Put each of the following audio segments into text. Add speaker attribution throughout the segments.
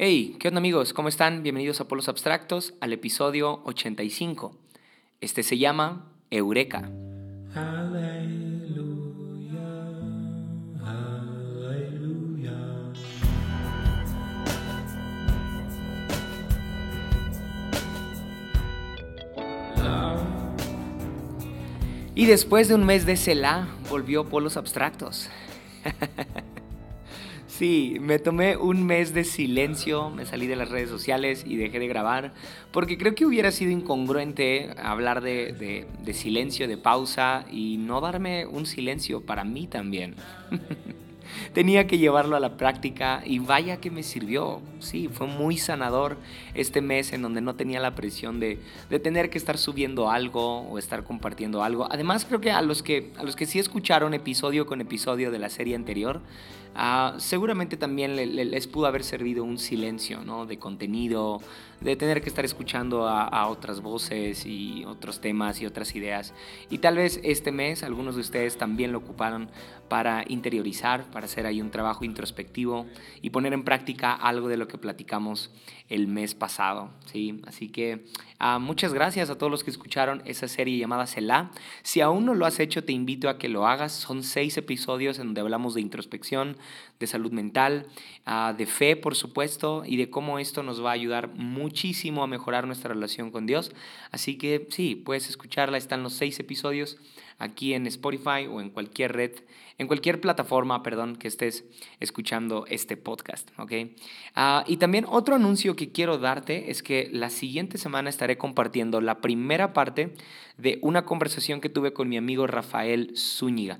Speaker 1: Hey, ¿qué onda amigos? ¿Cómo están? Bienvenidos a Polos Abstractos al episodio 85. Este se llama Eureka. Y después de un mes de Selah, volvió Polos Abstractos. Sí, me tomé un mes de silencio, me salí de las redes sociales y dejé de grabar, porque creo que hubiera sido incongruente hablar de, silencio, de pausa y no darme un silencio para mí también. Tenía que llevarlo a la práctica y vaya que me sirvió. Sí, fue muy sanador este mes en donde no tenía la presión de, tener que estar subiendo algo o estar compartiendo algo. Además, creo que a los que, a los que sí escucharon episodio con episodio de la serie anterior, Ah, seguramente también les pudo haber servido un silencio ¿no? de contenido, de tener que estar escuchando a, otras voces y otros temas y otras ideas. Y tal vez este mes algunos de ustedes también lo ocuparon para interiorizar, para hacer ahí un trabajo introspectivo y poner en práctica algo de lo que platicamos el mes pasado. ¿sí? Así que ah, muchas gracias a todos los que escucharon esa serie llamada Selah. Si aún no lo has hecho, te invito a que lo hagas. Son seis episodios en donde hablamos de introspección, de salud mental, ah, de fe, por supuesto, y de cómo esto nos va a ayudar muchísimo a mejorar nuestra relación con Dios. Así que sí, puedes escucharla. Están los seis episodios aquí en Spotify o en cualquier red, en cualquier plataforma, perdón, que estés escuchando este podcast, ¿ok? Ah, y también otro anuncio que quiero darte es que la siguiente semana estaré compartiendo la primera parte de una conversación que tuve con mi amigo Rafael Zúñiga.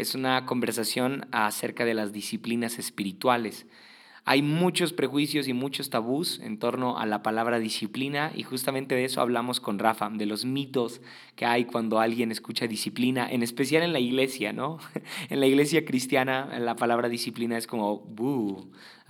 Speaker 1: Es una conversación acerca de las disciplinas espirituales. Hay muchos prejuicios y muchos tabús en torno a la palabra disciplina y justamente de eso hablamos con Rafa, de los mitos que hay cuando alguien escucha disciplina, en especial en la iglesia, ¿no? En la iglesia cristiana la palabra disciplina es como,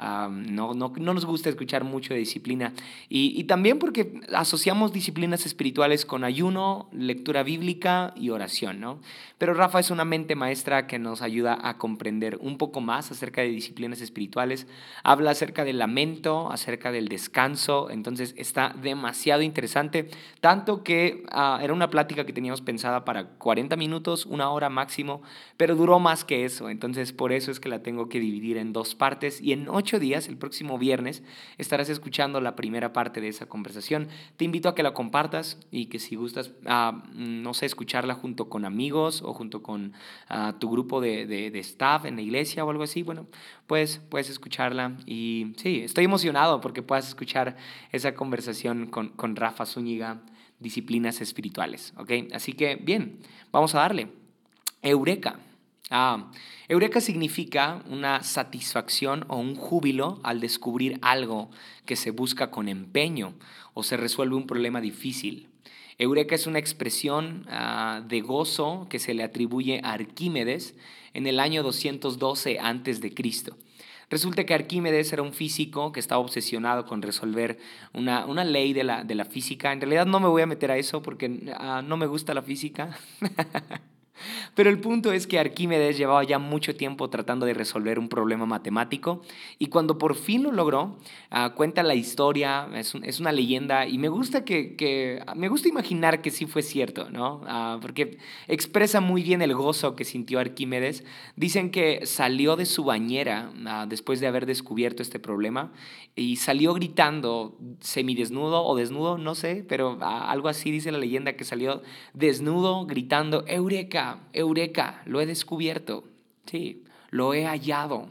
Speaker 1: no, no, no, nos gusta escuchar mucho de disciplina. Y, y, también porque asociamos disciplinas espirituales con ayuno, lectura bíblica y oración, ¿no? Pero Rafa es una mente maestra que nos ayuda a comprender un poco más acerca de disciplinas espirituales. Habla acerca del lamento, acerca del descanso, entonces está demasiado interesante, tanto que ah, era una plática que teníamos pensada para 40 minutos, una hora máximo, pero duró más que eso, entonces por eso es que la tengo que dividir en dos partes y en ocho días, el próximo viernes, estarás escuchando la primera parte de esa conversación. Te invito a que la compartas y que si gustas, ah, no sé, escucharla junto con amigos o junto con ah, tu grupo de, de, staff en la iglesia o algo así, bueno, pues puedes escucharla. Y sí, estoy emocionado porque puedas escuchar esa conversación con, con Rafa Zúñiga, disciplinas espirituales, ¿ok? Así que bien, vamos a darle. Eureka. Ah, eureka significa una satisfacción o un júbilo al descubrir algo que se busca con empeño o se resuelve un problema difícil. Eureka es una expresión ah, de gozo que se le atribuye a Arquímedes en el año 212 a.C. Resulta que Arquímedes era un físico que estaba obsesionado con resolver una, una ley de la, de la, física. En realidad no me voy a meter a eso porque ah, no me gusta la física. Pero el punto es que Arquímedes llevaba ya mucho tiempo tratando de resolver un problema matemático y cuando por fin lo logró, ah, cuenta la historia, es, una leyenda y me gusta, que, me gusta imaginar que sí fue cierto, ¿no? Ah, porque expresa muy bien el gozo que sintió Arquímedes. Dicen que salió de su bañera ah, después de haber descubierto este problema y salió gritando semidesnudo o desnudo, no sé, pero algo así dice la leyenda que salió desnudo gritando, Eureka Eureka, lo he descubierto. Sí, lo he hallado.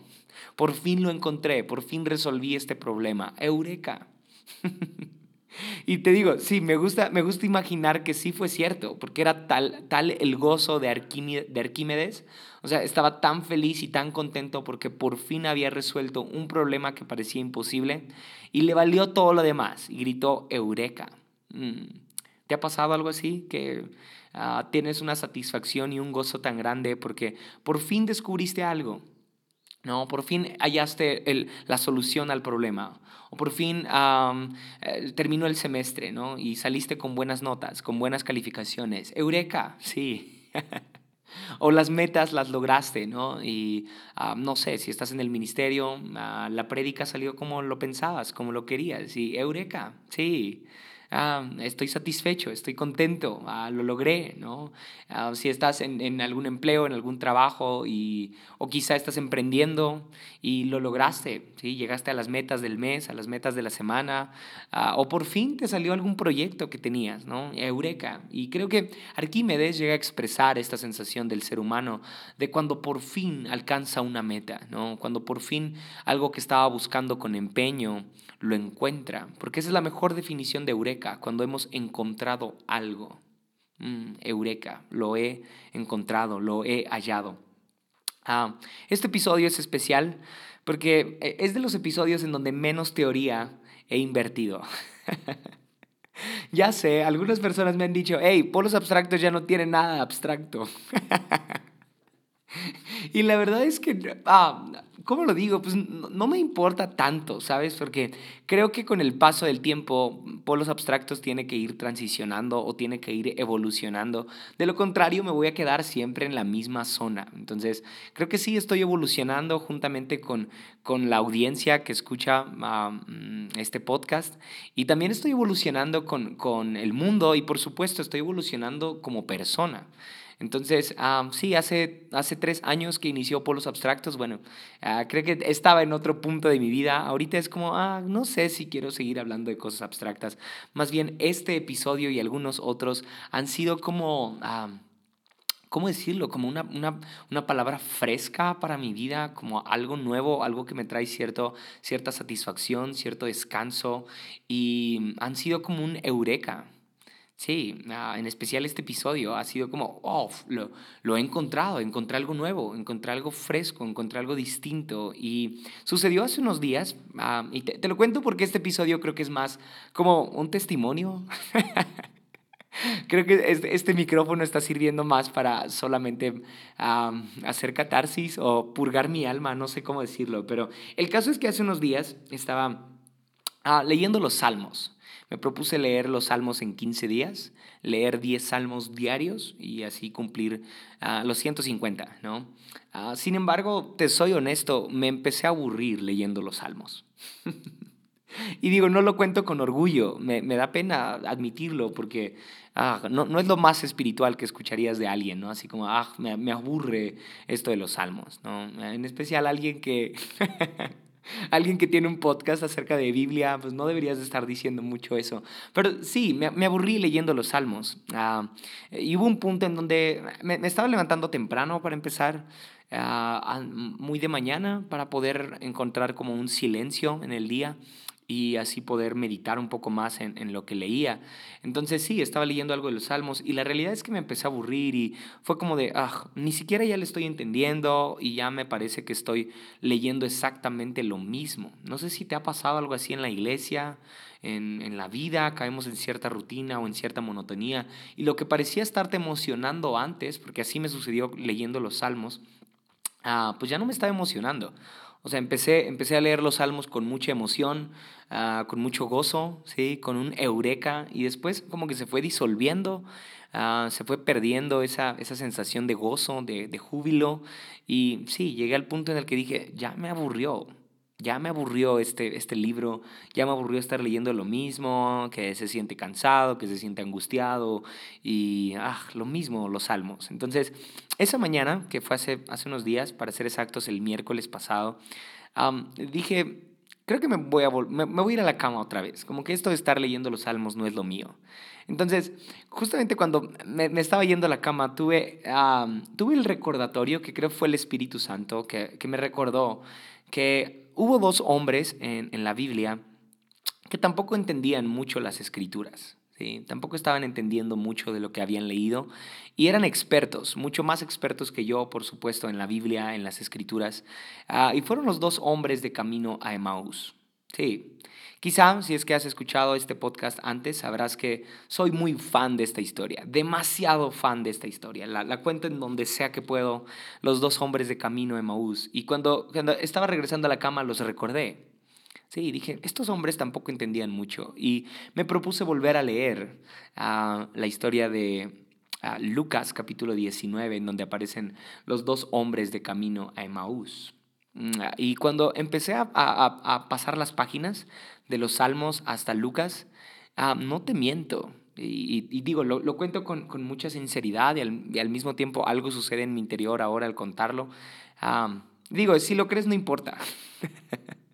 Speaker 1: Por fin lo encontré, por fin resolví este problema. Eureka. y te digo, sí, me gusta, me gusta imaginar que sí fue cierto, porque era tal, tal el gozo de, de Arquímedes. O sea, estaba tan feliz y tan contento porque por fin había resuelto un problema que parecía imposible y le valió todo lo demás y gritó Eureka. Mm. ¿Te ha pasado algo así? Que Ah, tienes una satisfacción y un gozo tan grande porque por fin descubriste algo. No, por fin hallaste el, la solución al problema. O por fin eh, terminó el semestre, ¿no? Y saliste con buenas notas, con buenas calificaciones. Eureka, sí. o las metas las lograste, ¿no? Y ah, no sé, si estás en el ministerio, ah, la prédica salió como lo pensabas, como lo querías. Y eureka, sí, ah, estoy satisfecho, estoy contento, ah, lo logré, ¿no? Ah, si estás en, en, algún empleo, en algún trabajo, y, o quizá estás emprendiendo y lo lograste, ¿sí? Llegaste a las metas del mes, a las metas de la semana, ah, o por fin te salió algún proyecto que tenías, ¿no? Eureka. Y creo que Arquímedes llega a expresar esta sensación del ser humano de cuando por fin alcanza una meta, ¿no? Cuando por fin algo que estaba buscando con empeño lo encuentra, porque esa es la mejor definición de eureka cuando hemos encontrado algo. Mm, eureka, lo he encontrado, lo he hallado. Ah, este episodio es especial porque eh, es de los episodios en donde menos teoría he invertido. ya sé, algunas personas me han dicho, hey, polos abstractos ya no tienen nada abstracto. y la verdad es que ah, ¿Cómo lo digo? Pues no, me importa tanto, ¿sabes? Porque creo que con el paso del tiempo, polos abstractos tiene que ir transicionando o tiene que ir evolucionando. De lo contrario, me voy a quedar siempre en la misma zona. Entonces, creo que sí estoy evolucionando juntamente con, con la audiencia que escucha mm, este podcast. Y también estoy evolucionando con, con el mundo y, por supuesto, estoy evolucionando como persona. Entonces, sí, hace, hace tres años que inició Polos Abstractos, bueno, ah, creo que estaba en otro punto de mi vida. Ahorita es como, ah, no sé si quiero seguir hablando de cosas abstractas. Más bien, este episodio y algunos otros han sido como... ¿cómo decirlo? Como una, una, una, palabra fresca para mi vida, como algo nuevo, algo que me trae cierto, cierta satisfacción, cierto descanso. Y han sido como un eureka. Sí, ah, en especial este episodio ha sido como, oh, lo, lo, he encontrado, encontré algo nuevo, encontré algo fresco, encontré algo distinto. Y sucedió hace unos días, ah, y te, lo cuento porque este episodio creo que es más como un testimonio. creo que este, este, micrófono está sirviendo más para solamente ah, hacer catarsis o purgar mi alma, no sé cómo decirlo, pero el caso es que hace unos días estaba leyendo los salmos. Me propuse leer los salmos en 15 días, leer 10 salmos diarios y así cumplir uh, los 150, ¿no? Uh, sin embargo, te soy honesto, me empecé a aburrir leyendo los salmos. y digo, no lo cuento con orgullo, me, me da pena admitirlo porque ah, no, no, es lo más espiritual que escucharías de alguien, ¿no? Así como, ah, me, me aburre esto de los salmos, ¿no? En especial alguien que... alguien que tiene un podcast acerca de Biblia, pues no deberías de estar diciendo mucho eso. Pero sí, me, me aburrí leyendo los salmos. Ah, y hubo un punto en donde me, me estaba levantando temprano para empezar, uh, muy de mañana, para poder encontrar como un silencio en el día y así poder meditar un poco más en, en, lo que leía. Entonces sí, estaba leyendo algo de los salmos y la realidad es que me empecé a aburrir y fue como de, ah, ni siquiera ya le estoy entendiendo y ya me parece que estoy leyendo exactamente lo mismo. No sé si te ha pasado algo así en la iglesia, en, en la vida, caemos en cierta rutina o en cierta monotonía y lo que parecía estarte emocionando antes, porque así me sucedió leyendo los salmos, ah, pues ya no me estaba emocionando. O sea, empecé, empecé a leer los salmos con mucha emoción, uh, con mucho gozo, ¿sí? con un eureka, y después como que se fue disolviendo, uh, se fue perdiendo esa, esa sensación de gozo, de, de júbilo, y sí, llegué al punto en el que dije, ya me aburrió, ya me aburrió este, este libro, ya me aburrió estar leyendo lo mismo, que se siente cansado, que se siente angustiado y ah, lo mismo los salmos. Entonces, esa mañana, que fue hace, hace unos días, para ser exactos, el miércoles pasado, dije, creo que me voy, a me, voy a ir a la cama otra vez, como que esto de estar leyendo los salmos no es lo mío. Entonces, justamente cuando me, estaba yendo a la cama, tuve, tuve el recordatorio, que creo fue el Espíritu Santo, que, que me recordó que Hubo dos hombres en, en la Biblia que tampoco entendían mucho las escrituras. ¿sí? Tampoco estaban entendiendo mucho de lo que habían leído y eran expertos, mucho más expertos que yo, por supuesto, en la Biblia, en las escrituras. Uh, y fueron los dos hombres de camino a Emmaus. Sí, Quizá si es que has escuchado este podcast antes, sabrás que soy muy fan de esta historia, demasiado fan de esta historia. La, la cuento en donde sea que puedo, los dos hombres de camino de Maús. Y cuando, cuando estaba regresando a la cama los recordé. Sí, dije, estos hombres tampoco entendían mucho. Y me propuse volver a leer uh, la historia de, Lucas capítulo 19, en donde aparecen los dos hombres de camino a Emaús. Mm, y cuando empecé a, pasar las páginas de los Salmos hasta Lucas, ah, no te miento, y, digo, lo, cuento con, mucha sinceridad y al, mismo tiempo algo sucede en mi interior ahora al contarlo. Ah, digo, si lo crees no importa.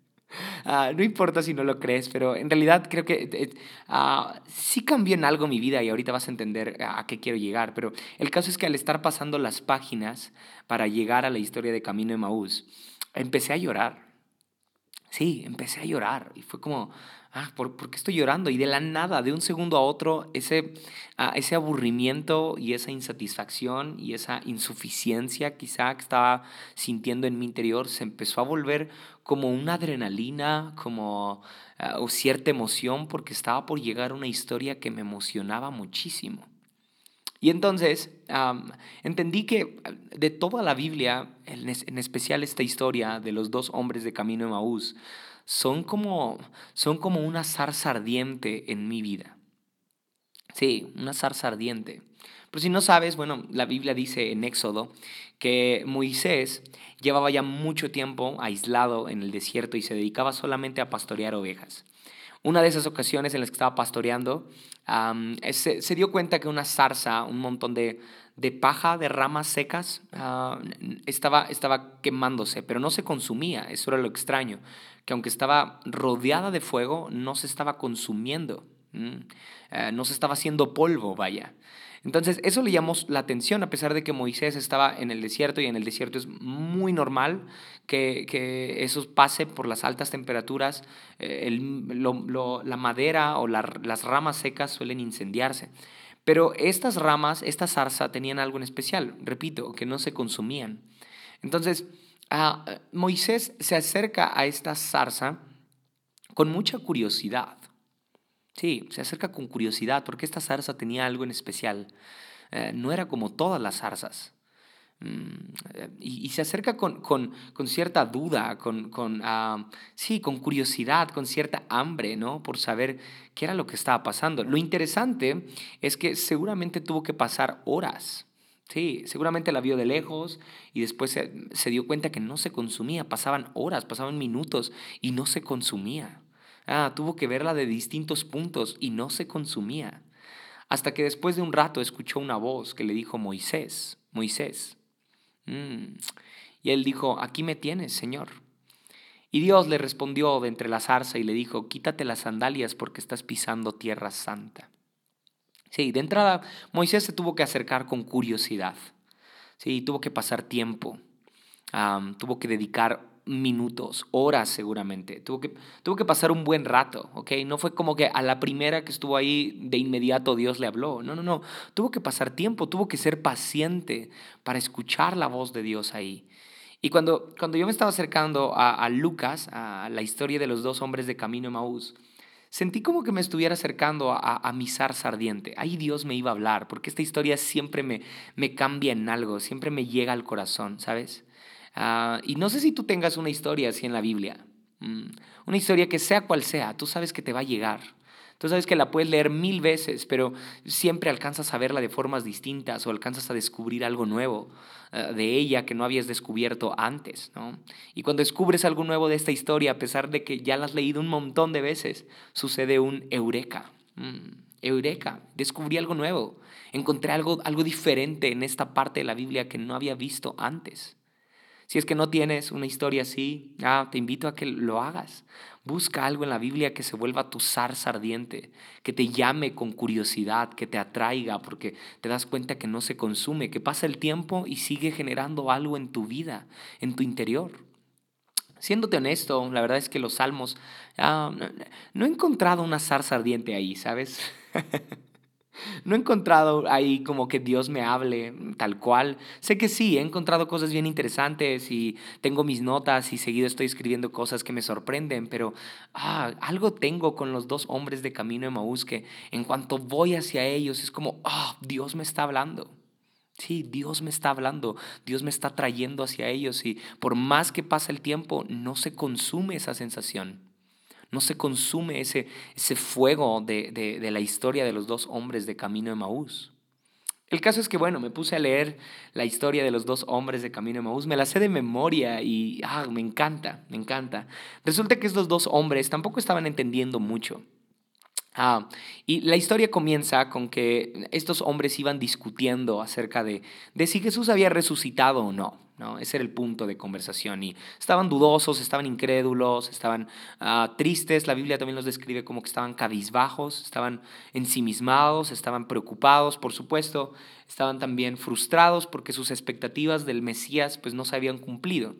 Speaker 1: Ah, no importa si no lo crees, pero en realidad creo que ah, sí cambió en algo mi vida y ahorita vas a entender a qué quiero llegar. Pero el caso es que al estar pasando las páginas para llegar a la historia de Camino de Maús, empecé a llorar. Sí, empecé a llorar y fue como, ah, ¿por, qué estoy llorando? Y de la nada, de un segundo a otro, ese, ah, ese aburrimiento y esa insatisfacción y esa insuficiencia quizá que estaba sintiendo en mi interior se empezó a volver como una adrenalina, como ah, o cierta emoción, porque estaba por llegar una historia que me emocionaba muchísimo. Y entonces entendí que de toda la Biblia, en, especial esta historia de los dos hombres de camino de Maús, son como, son como una zarza ardiente en mi vida. Sí, una zarza ardiente. Pero si no sabes, bueno, la Biblia dice en Éxodo que Moisés llevaba ya mucho tiempo aislado en el desierto y se dedicaba solamente a pastorear ovejas. Una de esas ocasiones en las que estaba pastoreando, se, dio cuenta que una zarza, un montón de, paja, de ramas secas, ah, estaba, estaba quemándose, pero no se consumía. Eso era lo extraño que aunque estaba rodeada de fuego, no se estaba consumiendo, eh, no se estaba haciendo polvo, vaya. Entonces, eso le llamó la atención, a pesar de que Moisés estaba en el desierto y en el desierto es muy normal que, que eso pase por las altas temperaturas. Eh, la madera o las ramas secas suelen incendiarse. Pero estas ramas, esta zarza, tenían algo en especial, repito, que no se consumían. Entonces, Ah, Moisés se acerca a esta zarza con mucha curiosidad. Sí, se acerca con curiosidad porque esta zarza tenía algo en especial. Eh, no era como todas las zarzas. Mm, y, se acerca con, cierta duda, con, ah, sí, con curiosidad, con cierta hambre, ¿no? Por saber qué era lo que estaba pasando. Lo interesante es que seguramente tuvo que pasar horas Sí, seguramente la vio de lejos y después se, dio cuenta que no se consumía. Pasaban horas, pasaban minutos y no se consumía. Ah, tuvo que verla de distintos puntos y no se consumía. Hasta que después de un rato escuchó una voz que le dijo, Moisés, Moisés. Mm. Y él dijo, aquí me tienes, Señor. Y Dios le respondió de entre la zarza y le dijo, quítate las sandalias porque estás pisando tierra santa. Sí, de entrada Moisés se tuvo que acercar con curiosidad. Sí, tuvo que pasar tiempo. tuvo que dedicar minutos, horas seguramente. Tuvo que, tuvo que pasar un buen rato, ¿ok? No fue como que a la primera que estuvo ahí de inmediato Dios le habló. No, no, no. Tuvo que pasar tiempo, tuvo que ser paciente para escuchar la voz de Dios ahí. Y cuando, cuando yo me estaba acercando a, a Lucas, a la historia de los dos hombres de camino Maús, sentí como que me estuviera acercando a, a, mi zarza ardiente. Ahí Dios me iba a hablar, porque esta historia siempre me, me cambia en algo, siempre me llega al corazón, ¿sabes? Ah, y no sé si tú tengas una historia así en la Biblia, mm, una historia que sea cual sea, tú sabes que te va a llegar. Tú sabes que la puedes leer mil veces, pero siempre alcanzas a verla de formas distintas o alcanzas a descubrir algo nuevo eh, de ella que no habías descubierto antes. ¿no? Y cuando descubres algo nuevo de esta historia, a pesar de que ya la has leído un montón de veces, sucede un eureka. Mm, eureka, descubrí algo nuevo, encontré algo, algo diferente en esta parte de la Biblia que no había visto antes. Si es que no tienes una historia así, ah, te invito a que lo hagas. Busca algo en la Biblia que se vuelva tu zarza ardiente, que te llame con curiosidad, que te atraiga, porque te das cuenta que no se consume, que pasa el tiempo y sigue generando algo en tu vida, en tu interior. Siéndote honesto, la verdad es que los salmos, ah, no he encontrado una zarza ardiente ahí, ¿sabes? No he encontrado ahí como que Dios me hable tal cual. Sé que sí, he encontrado cosas bien interesantes y tengo mis notas y seguido estoy escribiendo cosas que me sorprenden, pero ah, algo tengo con los dos hombres de camino de Maús que en cuanto voy hacia ellos es como, ah, Dios me está hablando. Sí, Dios me está hablando, Dios me está trayendo hacia ellos y por más que pasa el tiempo, no se consume esa sensación no se consume ese, ese fuego de, la historia de los dos hombres de camino de Maús. El caso es que, bueno, me puse a leer la historia de los dos hombres de Camino de Maús, me la sé de memoria y ah, me encanta, me encanta. Resulta que estos dos hombres tampoco estaban entendiendo mucho. Ah, y la historia comienza con que estos hombres iban discutiendo acerca de, de si Jesús había resucitado o no. ¿No? Ese era el punto de conversación. Y estaban dudosos, estaban incrédulos, estaban ah, tristes. La Biblia también los describe como que estaban cabizbajos, estaban ensimismados, estaban preocupados, por supuesto. Estaban también frustrados porque sus expectativas del Mesías pues, no se habían cumplido.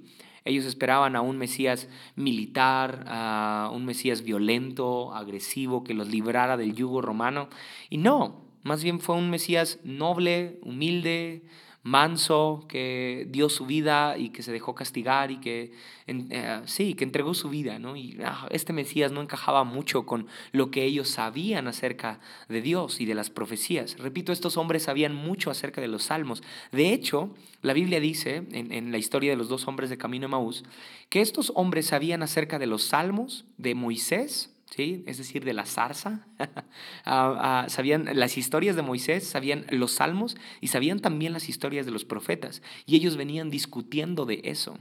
Speaker 1: Ellos esperaban a un Mesías militar, a un Mesías violento, agresivo, que los librara del yugo romano. Y no, más bien fue un Mesías noble, humilde, manso, que dio su vida y que se dejó castigar y que, eh, sí, que entregó su vida, ¿no? Y ah, este Mesías no encajaba mucho con lo que ellos sabían acerca de Dios y de las profecías. Repito, estos hombres sabían mucho acerca de los salmos. De hecho, la Biblia dice, en, en la historia de los dos hombres de Camino de Maús, que estos hombres sabían acerca de los salmos de Moisés, ¿sí? es decir, de la zarza. Ah, ah, sabían las historias de Moisés, sabían los salmos y sabían también las historias de los profetas. Y ellos venían discutiendo de eso.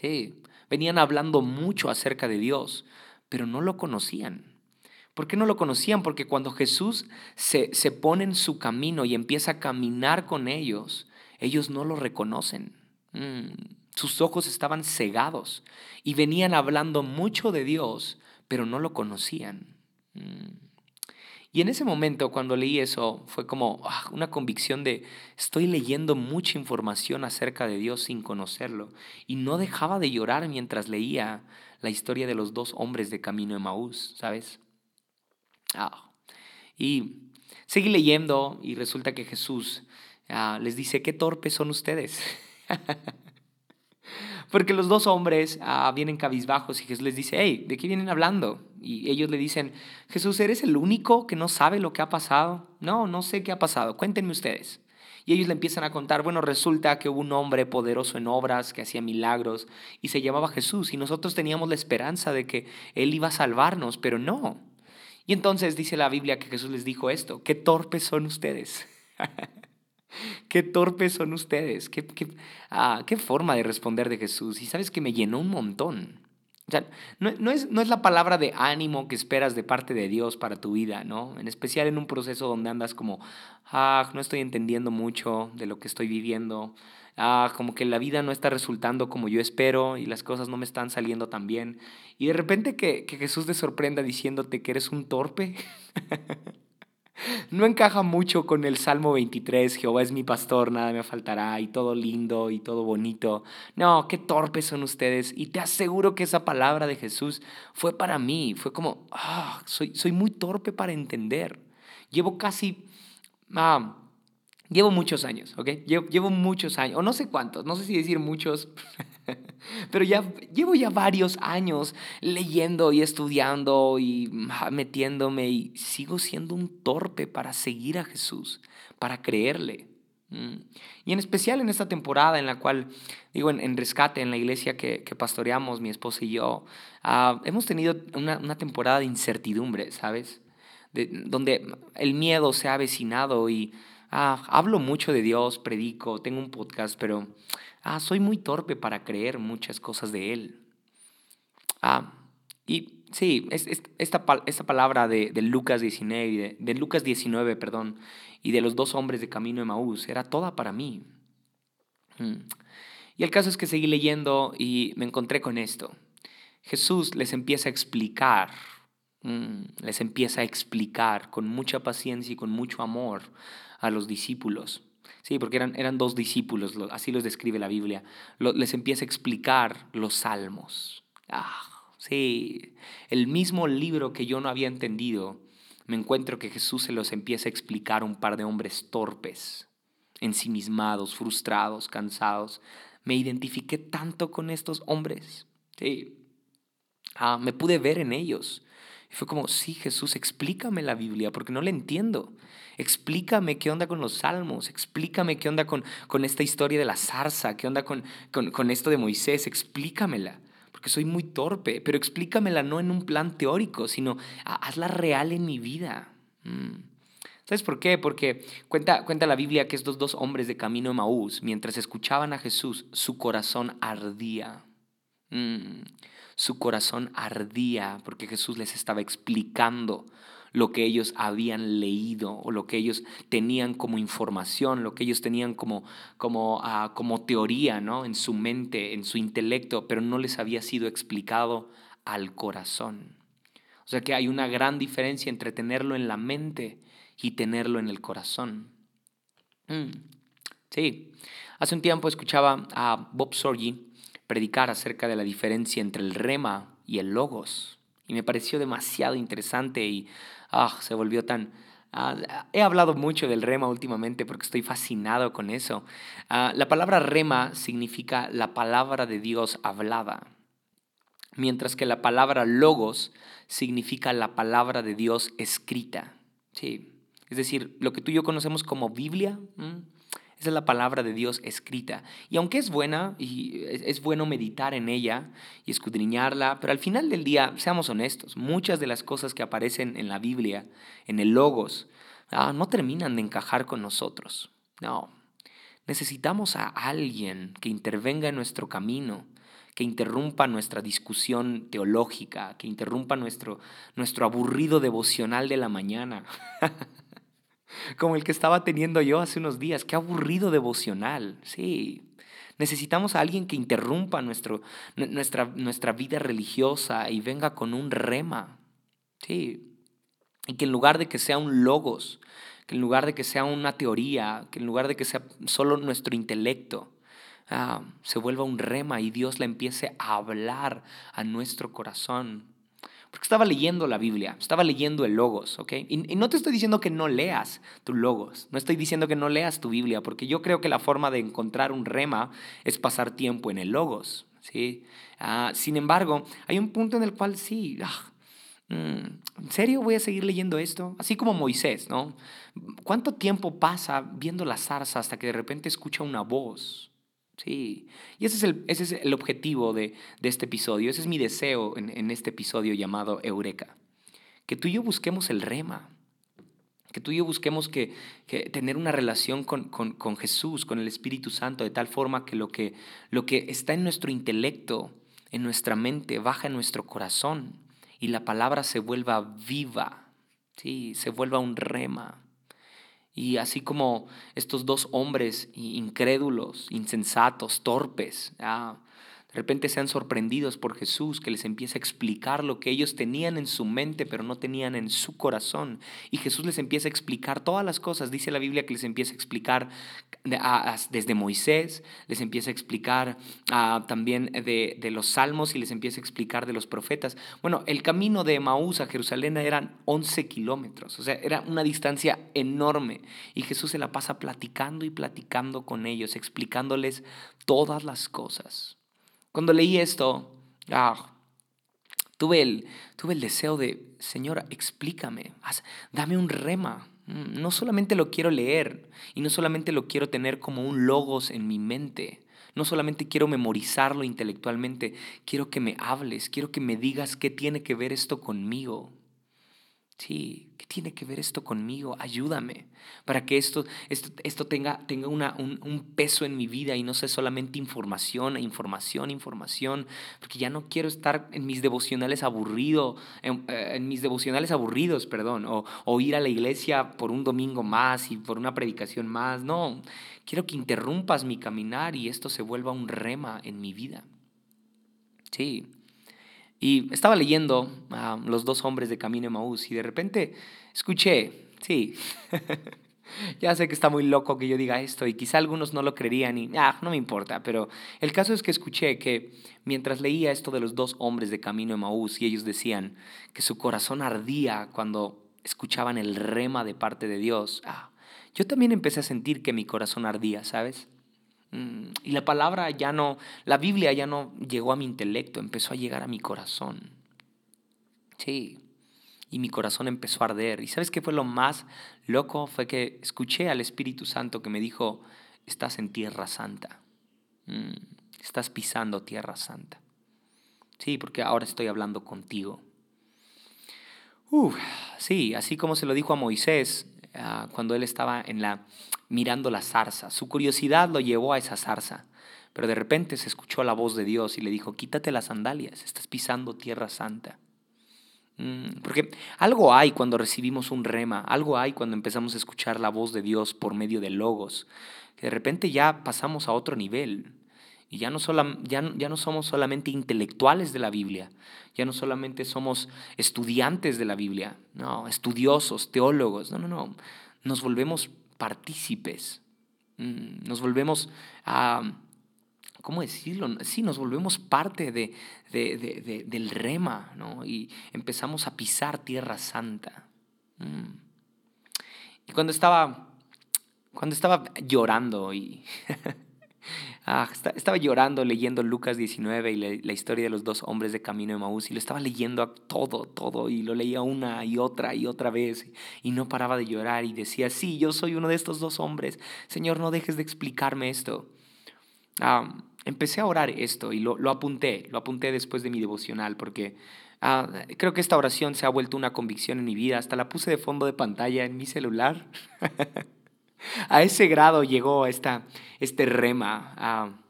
Speaker 1: Sí, venían hablando mucho acerca de Dios, pero no lo conocían. ¿Por qué no lo conocían? Porque cuando Jesús se, se pone en su camino y empieza a caminar con ellos, ellos no lo reconocen. Mm, sus ojos estaban cegados y venían hablando mucho de Dios, pero no lo conocían. Mm. Y en ese momento, cuando leí eso, fue como ah, una convicción de estoy leyendo mucha información acerca de Dios sin conocerlo. Y no dejaba de llorar mientras leía la historia de los dos hombres de camino de Maús, ¿sabes? Ah. Y seguí leyendo y resulta que Jesús ah, les dice, qué torpes son ustedes. Porque los dos hombres ah, vienen cabizbajos y Jesús les dice, hey, ¿de qué vienen hablando? Y ellos le dicen, Jesús, ¿eres el único que no sabe lo que ha pasado? No, no sé qué ha pasado, cuéntenme ustedes. Y ellos le empiezan a contar, bueno, resulta que hubo un hombre poderoso en obras que hacía milagros y se llamaba Jesús y nosotros teníamos la esperanza de que él iba a salvarnos, pero no. Y entonces dice la Biblia que Jesús les dijo esto, qué torpes son ustedes. Qué torpes son ustedes. Qué, ah, qué, forma de responder de Jesús. Y sabes que me llenó un montón. O sea, no, es, no es la palabra de ánimo que esperas de parte de Dios para tu vida, ¿no? En especial en un proceso donde andas como, ah, no estoy entendiendo mucho de lo que estoy viviendo. Ah, como que la vida no está resultando como yo espero y las cosas no me están saliendo tan bien. Y de repente que, que Jesús te sorprenda diciéndote que eres un torpe. no encaja mucho con el Salmo 23, Jehová es mi pastor, nada me faltará, y todo lindo y todo bonito. No, qué torpes son ustedes. Y te aseguro que esa palabra de Jesús fue para mí, fue como, ah, soy, soy muy torpe para entender. Llevo casi... Ah, Llevo muchos años, ¿ok? Llevo, muchos años, o no sé cuántos, no sé si decir muchos, pero ya llevo ya varios años leyendo y estudiando y metiéndome y sigo siendo un torpe para seguir a Jesús, para creerle. Mm. Y en especial en esta temporada en la cual, digo, en, Rescate, en la iglesia que, pastoreamos, mi esposa y yo, ah, hemos tenido una, una, temporada de incertidumbre, ¿sabes? De, donde el miedo se ha avecinado y ah, hablo mucho de Dios, predico, tengo un podcast, pero ah, soy muy torpe para creer muchas cosas de Él. Ah, y sí, es, esta, esta, palabra de, Lucas 19, de, Lucas 19, perdón, y de los dos hombres de camino de Maús, era toda para mí. Mm. Y el caso es que seguí leyendo y me encontré con esto. Jesús les empieza a explicar, mm, les empieza a explicar con mucha paciencia y con mucho amor a los discípulos. Sí, porque eran, eran dos discípulos, así los describe la Biblia. les empieza a explicar los salmos. Ah, sí, el mismo libro que yo no había entendido, me encuentro que Jesús se los empieza a explicar a un par de hombres torpes, ensimismados, frustrados, cansados. Me identifiqué tanto con estos hombres. Sí. Ah, me pude ver en ellos. Fue como, sí, Jesús, explícame la Biblia, porque no la entiendo. Explícame qué onda con los salmos, explícame qué onda con, con esta historia de la zarza, qué onda con, con, esto de Moisés, explícamela, porque soy muy torpe, pero explícamela no en un plan teórico, sino hazla real en mi vida. Mm. ¿Sabes por qué? Porque cuenta, cuenta la Biblia que estos dos hombres de camino de Maús, mientras escuchaban a Jesús, su corazón ardía. Mm, su corazón ardía porque Jesús les estaba explicando lo que ellos habían leído o lo que ellos tenían como información, lo que ellos tenían como, como, ah, como teoría ¿no? en su mente, en su intelecto, pero no les había sido explicado al corazón. O sea que hay una gran diferencia entre tenerlo en la mente y tenerlo en el corazón. Mm, sí, hace un tiempo escuchaba a Bob Sorgi predicar acerca de la diferencia entre el rema y el logos. Y me pareció demasiado interesante y ah, se volvió tan... Ah, he hablado mucho del rema últimamente porque estoy fascinado con eso. Ah, la palabra rema significa la palabra de Dios hablada, mientras que la palabra logos significa la palabra de Dios escrita. Sí, es decir, lo que tú y yo conocemos como Biblia, esa es la palabra de Dios escrita. Y aunque es buena y es bueno meditar en ella y escudriñarla, pero al final del día, seamos honestos, muchas de las cosas que aparecen en la Biblia, en el Logos, ah, no terminan de encajar con nosotros. No. Necesitamos a alguien que intervenga en nuestro camino, que interrumpa nuestra discusión teológica, que interrumpa nuestro, nuestro aburrido devocional de la mañana. como el que estaba teniendo yo hace unos días. Qué aburrido devocional, sí. Necesitamos a alguien que interrumpa nuestro, nuestra, nuestra vida religiosa y venga con un rema, sí. Y que en lugar de que sea un logos, que en lugar de que sea una teoría, que en lugar de que sea solo nuestro intelecto, ah, se vuelva un rema y Dios le empiece a hablar a nuestro corazón. Porque estaba leyendo la Biblia, estaba leyendo el Logos, ¿ok? Y, no te estoy diciendo que no leas tu Logos, no estoy diciendo que no leas tu Biblia, porque yo creo que la forma de encontrar un rema es pasar tiempo en el Logos, ¿sí? Ah, sin embargo, hay un punto en el cual sí, ah, mm, ¿en serio voy a seguir leyendo esto? Así como Moisés, ¿no? ¿Cuánto tiempo pasa viendo la zarza hasta que de repente escucha una voz? Sí, y ese es el, ese es el objetivo de, este episodio, ese es mi deseo en, este episodio llamado Eureka, que tú y yo busquemos el rema, que tú y yo busquemos que, tener una relación con, Jesús, con el Espíritu Santo, de tal forma que lo, que lo que está en nuestro intelecto, en nuestra mente, baja en nuestro corazón y la palabra se vuelva viva, ¿sí? se vuelva un rema. Y así como estos dos hombres incrédulos, insensatos, torpes, ah, de repente sean sorprendidos por Jesús, que les empieza a explicar lo que ellos tenían en su mente, pero no tenían en su corazón. Y Jesús les empieza a explicar todas las cosas. Dice la Biblia que les empieza a explicar desde Moisés, les empieza a explicar también de, de, los salmos y les empieza a explicar de los profetas. Bueno, el camino de Maús a Jerusalén eran 11 kilómetros, o sea, era una distancia enorme. Y Jesús se la pasa platicando y platicando con ellos, explicándoles todas las cosas. Cuando leí esto, ah, tuve, el, tuve el deseo de, Señora, explícame, dame un rema. Mm, no solamente lo quiero leer y no solamente lo quiero tener como un logos en mi mente. No solamente quiero memorizarlo intelectualmente, quiero que me hables, quiero que me digas qué tiene que ver esto conmigo. Sí, ¿qué tiene que ver esto conmigo? Ayúdame para que esto, esto, esto tenga, tenga una, un, peso en mi vida y no sea solamente información, información, información, porque ya no quiero estar en mis devocionales aburrido, en, eh, mis devocionales aburridos, perdón, o, o ir a la iglesia por un domingo más y por una predicación más. No, quiero que interrumpas mi caminar y esto se vuelva un rema en mi vida. Sí, y estaba leyendo a los dos hombres de Camino Maús y de repente escuché, sí, ya sé que está muy loco que yo diga esto y quizá algunos no lo creerían y ah, no me importa, pero el caso es que escuché que mientras leía esto de los dos hombres de Camino Maús y ellos decían que su corazón ardía cuando escuchaban el rema de parte de Dios, ah, yo también empecé a sentir que mi corazón ardía, ¿sabes? Mm, y la palabra ya no, la Biblia ya no llegó a mi intelecto, empezó a llegar a mi corazón. Sí, y mi corazón empezó a arder. ¿Y sabes qué fue lo más loco? Fue que escuché al Espíritu Santo que me dijo, estás en tierra santa. Mm, estás pisando tierra santa. Sí, porque ahora estoy hablando contigo. sí, así como se lo dijo a Moisés, ah, cuando él estaba en la, mirando la zarza. Su curiosidad lo llevó a esa zarza. Pero de repente se escuchó la voz de Dios y le dijo, quítate las sandalias, estás pisando tierra santa. Mm, porque algo hay cuando recibimos un rema, algo hay cuando empezamos a escuchar la voz de Dios por medio de logos, que de repente ya pasamos a otro nivel. Y ya no, ya, ya no somos solamente intelectuales de la Biblia, ya no solamente somos estudiantes de la Biblia, no, estudiosos, teólogos, no, no, no, nos volvemos partícipes, mm, nos volvemos a... ¿cómo decirlo? Sí, nos volvemos parte de, del rema, ¿no? Y empezamos a pisar tierra santa. Mm. Y cuando estaba, cuando estaba llorando y Ah, estaba llorando leyendo Lucas 19 y la, historia de los dos hombres de camino de Maús y lo estaba leyendo todo, todo y lo leía una y otra y otra vez y no paraba de llorar y decía, sí, yo soy uno de estos dos hombres, Señor, no dejes de explicarme esto. Ah, empecé a orar esto y lo, lo, apunté, lo apunté después de mi devocional porque ah, creo que esta oración se ha vuelto una convicción en mi vida, hasta la puse de fondo de pantalla en mi celular. A ese grado llegó esta, este rema.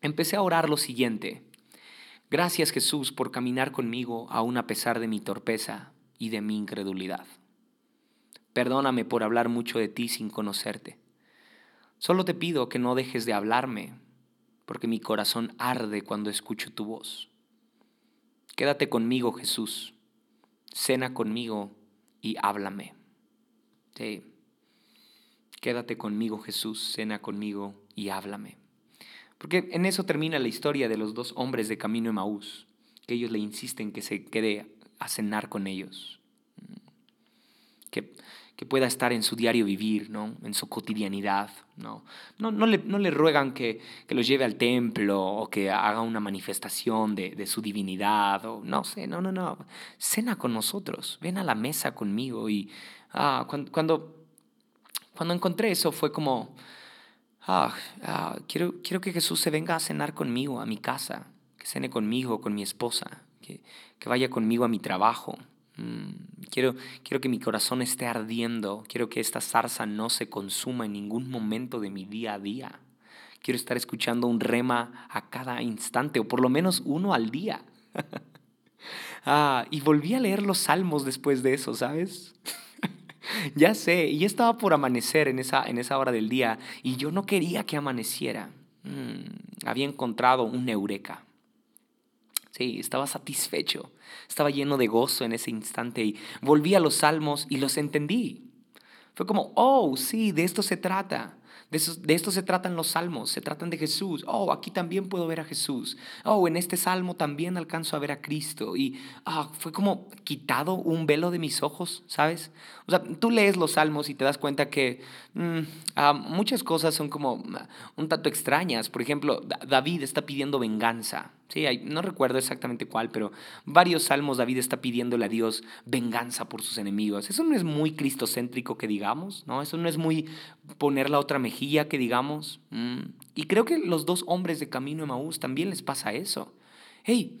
Speaker 1: empecé a orar lo siguiente. Gracias Jesús por caminar conmigo aún a pesar de mi torpeza y de mi incredulidad. Perdóname por hablar mucho de ti sin conocerte. Solo te pido que no dejes de hablarme, porque mi corazón arde cuando escucho tu voz. Quédate conmigo, Jesús. Cena conmigo y háblame. Sí. Quédate conmigo, Jesús, cena conmigo y háblame. Porque en eso termina la historia de los dos hombres de camino de Maús, que ellos le insisten que se quede a cenar con ellos, que, que pueda estar en su diario vivir, ¿no? en su cotidianidad. No, no, no, le, no le ruegan que, que, los lleve al templo o que haga una manifestación de, de su divinidad, o no sé, no, no, no. Cena con nosotros, ven a la mesa conmigo y ah, cuando, cuando cuando encontré eso fue como, ah, ah, quiero, quiero que Jesús se venga a cenar conmigo a mi casa, que cene conmigo, con mi esposa, que, que vaya conmigo a mi trabajo. Mm, quiero, quiero que mi corazón esté ardiendo, quiero que esta zarza no se consuma en ningún momento de mi día a día. Quiero estar escuchando un rema a cada instante, o por lo menos uno al día. ah, y volví a leer los salmos después de eso, ¿sabes? ya sé, y estaba por amanecer en esa, en esa hora del día y yo no quería que amaneciera. Mm, había encontrado un eureka. Sí, estaba satisfecho, estaba lleno de gozo en ese instante y volví a los salmos y los entendí. Fue como, oh, sí, de esto se trata. De, esto se tratan los salmos, se tratan de Jesús. Oh, aquí también puedo ver a Jesús. Oh, en este salmo también alcanzo a ver a Cristo. Y ah, fue como quitado un velo de mis ojos, ¿sabes? O sea, tú lees los salmos y te das cuenta que mm, ah, muchas cosas son como ah, un tanto extrañas. Por ejemplo, David está pidiendo venganza. Sí, no recuerdo exactamente cuál, pero varios salmos David está pidiéndole a Dios venganza por sus enemigos. Eso no es muy cristocéntrico que digamos, ¿no? Eso no es muy poner la otra mejilla que digamos. Mm. Y creo que los dos hombres de Camino de Maús también les pasa eso. Hey,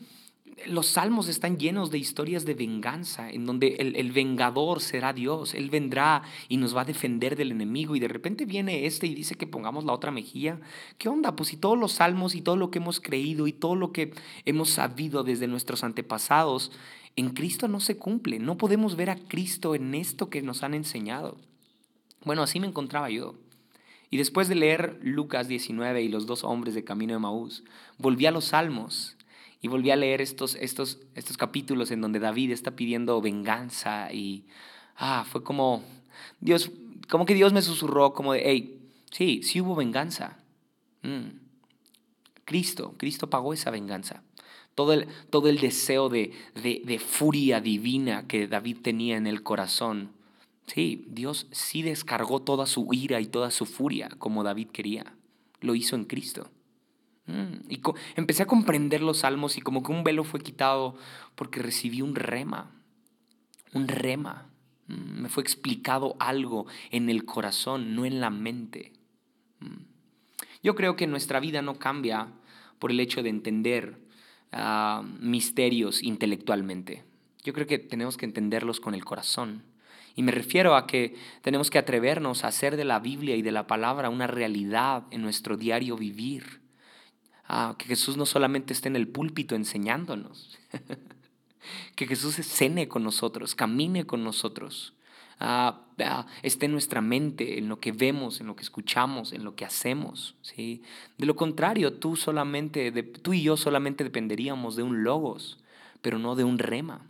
Speaker 1: los salmos están llenos de historias de venganza, en donde el, vengador será Dios, Él vendrá y nos va a defender del enemigo y de repente viene este y dice que pongamos la otra mejilla. ¿Qué onda? Pues si todos los salmos y todo lo que hemos creído y todo lo que hemos sabido desde nuestros antepasados, en Cristo no se cumple, no podemos ver a Cristo en esto que nos han enseñado. Bueno, así me encontraba yo. Y después de leer Lucas 19 y los dos hombres de camino de Maús, volví a los salmos y volví a leer estos, estos, estos capítulos en donde David está pidiendo venganza y ah, fue como Dios, como que Dios me susurró como de, hey, sí, sí hubo venganza. Mm. Cristo, Cristo pagó esa venganza. Todo el, todo el deseo de, de, de furia divina que David tenía en el corazón. Sí, Dios sí descargó toda su ira y toda su furia como David quería. Lo hizo en Cristo. Mm, y empecé a comprender los salmos y como que un velo fue quitado porque recibí un rema, un rema. Mm, me fue explicado algo en el corazón, no en la mente. Mm. Yo creo que nuestra vida no cambia por el hecho de entender ah, misterios intelectualmente. Yo creo que tenemos que entenderlos con el corazón. Y me refiero a que tenemos que atrevernos a hacer de la Biblia y de la palabra una realidad en nuestro diario vivir. Que Jesús no solamente esté en el púlpito enseñándonos, que Jesús cene con nosotros, camine con nosotros, ah, ah, esté en nuestra mente, en lo que vemos, en lo que escuchamos, en lo que hacemos. ¿sí? De lo contrario, tú, solamente, tú y yo solamente dependeríamos de un logos, pero no de un rema.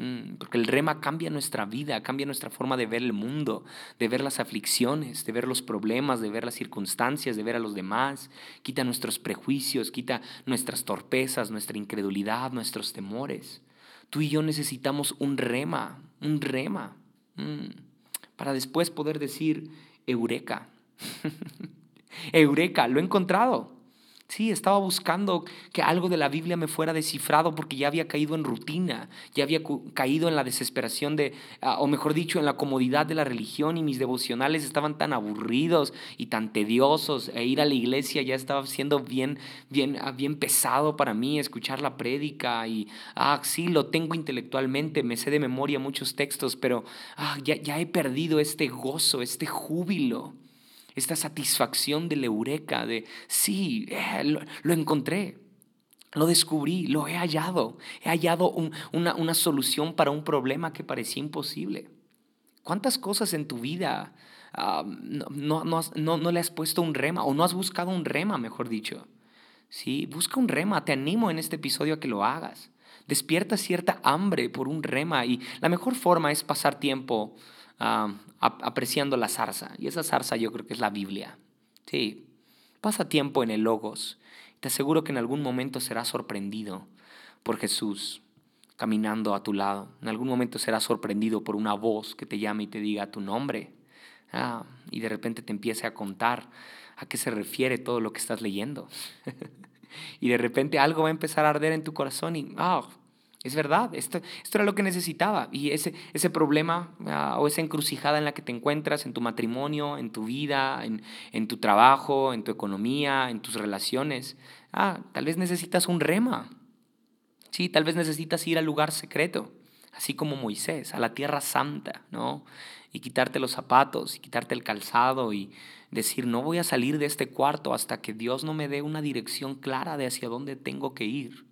Speaker 1: Mm, porque el rema cambia nuestra vida, cambia nuestra forma de ver el mundo, de ver las aflicciones, de ver los problemas, de ver las circunstancias, de ver a los demás. Quita nuestros prejuicios, quita nuestras torpezas, nuestra incredulidad, nuestros temores. Tú y yo necesitamos un rema, un rema, mm, para después poder decir, eureka. eureka, lo he encontrado. Sí, estaba buscando que algo de la Biblia me fuera descifrado porque ya había caído en rutina, ya había caído en la desesperación de, ah, o mejor dicho, en la comodidad de la religión y mis devocionales estaban tan aburridos y tan tediosos e ir a la iglesia ya estaba siendo bien, bien, ah, bien pesado para mí, escuchar la prédica y, ah, sí, lo tengo intelectualmente, me sé de memoria muchos textos, pero ah, ya, ya he perdido este gozo, este júbilo esta satisfacción del eureka, de sí, eh, lo, encontré, lo descubrí, lo he hallado, he hallado una, solución para un problema que parecía imposible. ¿Cuántas cosas en tu vida ah, no, no, le has puesto un rema o no has buscado un rema, mejor dicho? Sí, busca un rema, te animo en este episodio a que lo hagas. Despierta cierta hambre por un rema y la mejor forma es pasar tiempo apreciando la zarza. Y esa zarza yo creo que es la Biblia. Sí, pasa tiempo en el Logos. Te aseguro que en algún momento serás sorprendido por Jesús caminando a tu lado. En algún momento serás sorprendido por una voz que te llame y te diga tu nombre. Ah, y de repente te empiece a contar a qué se refiere todo lo que estás leyendo. y de repente algo va a empezar a arder en tu corazón y, ah, es verdad, esto, esto era lo que necesitaba. Y ese, ese problema ah, o esa encrucijada en la que te encuentras en tu matrimonio, en tu vida, en, en tu trabajo, en tu economía, en tus relaciones, ah, tal vez necesitas un rema. Sí, tal vez necesitas ir al lugar secreto, así como Moisés, a la tierra santa, ¿no? Y quitarte los zapatos y quitarte el calzado y decir, no voy a salir de este cuarto hasta que Dios no me dé una dirección clara de hacia dónde tengo que ir.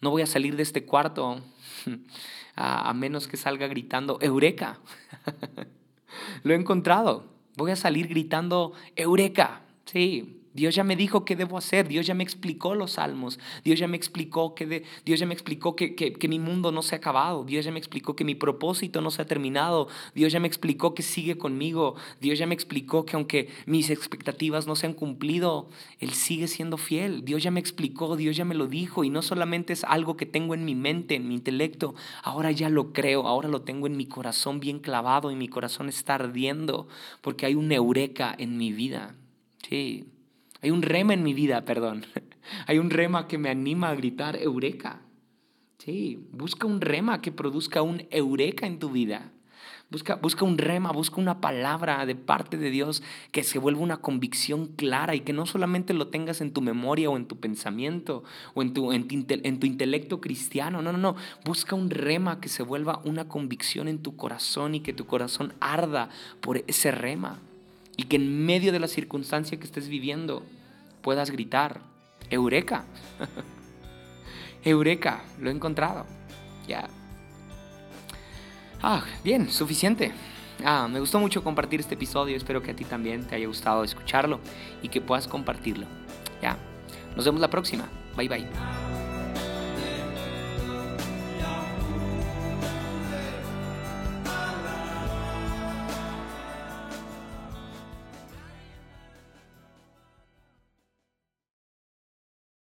Speaker 1: No voy a salir de este cuarto a, menos que salga gritando, Eureka. Lo he encontrado. Voy a salir gritando, Eureka. Sí, Dios ya me dijo qué debo hacer, Dios ya me explicó los salmos, Dios ya me explicó que, de, Dios ya me explicó que, que, mi mundo no se ha acabado, Dios ya me explicó que mi propósito no se ha terminado, Dios ya me explicó que sigue conmigo, Dios ya me explicó que aunque mis expectativas no se han cumplido, Él sigue siendo fiel, Dios ya me explicó, Dios ya me lo dijo y no solamente es algo que tengo en mi mente, en mi intelecto, ahora ya lo creo, ahora lo tengo en mi corazón bien clavado y mi corazón está ardiendo porque hay un eureka en mi vida. Sí. Hay un rema en mi vida, perdón. Hay un rema que me anima a gritar eureka. Sí, busca un rema que produzca un eureka en tu vida. Busca, busca un rema, busca una palabra de parte de Dios que se vuelva una convicción clara y que no solamente lo tengas en tu memoria o en tu pensamiento o en tu, en en tu intelecto cristiano. No, no, no. Busca un rema que se vuelva una convicción en tu corazón y que tu corazón arda por ese rema y que en medio de la circunstancia que estés viviendo puedas gritar, Eureka. Eureka, lo he encontrado. Ya. Ah, bien, suficiente. Ah, me gustó mucho compartir este episodio, espero que a ti también te haya gustado escucharlo y que puedas compartirlo. Ya. Nos vemos la próxima. Bye bye.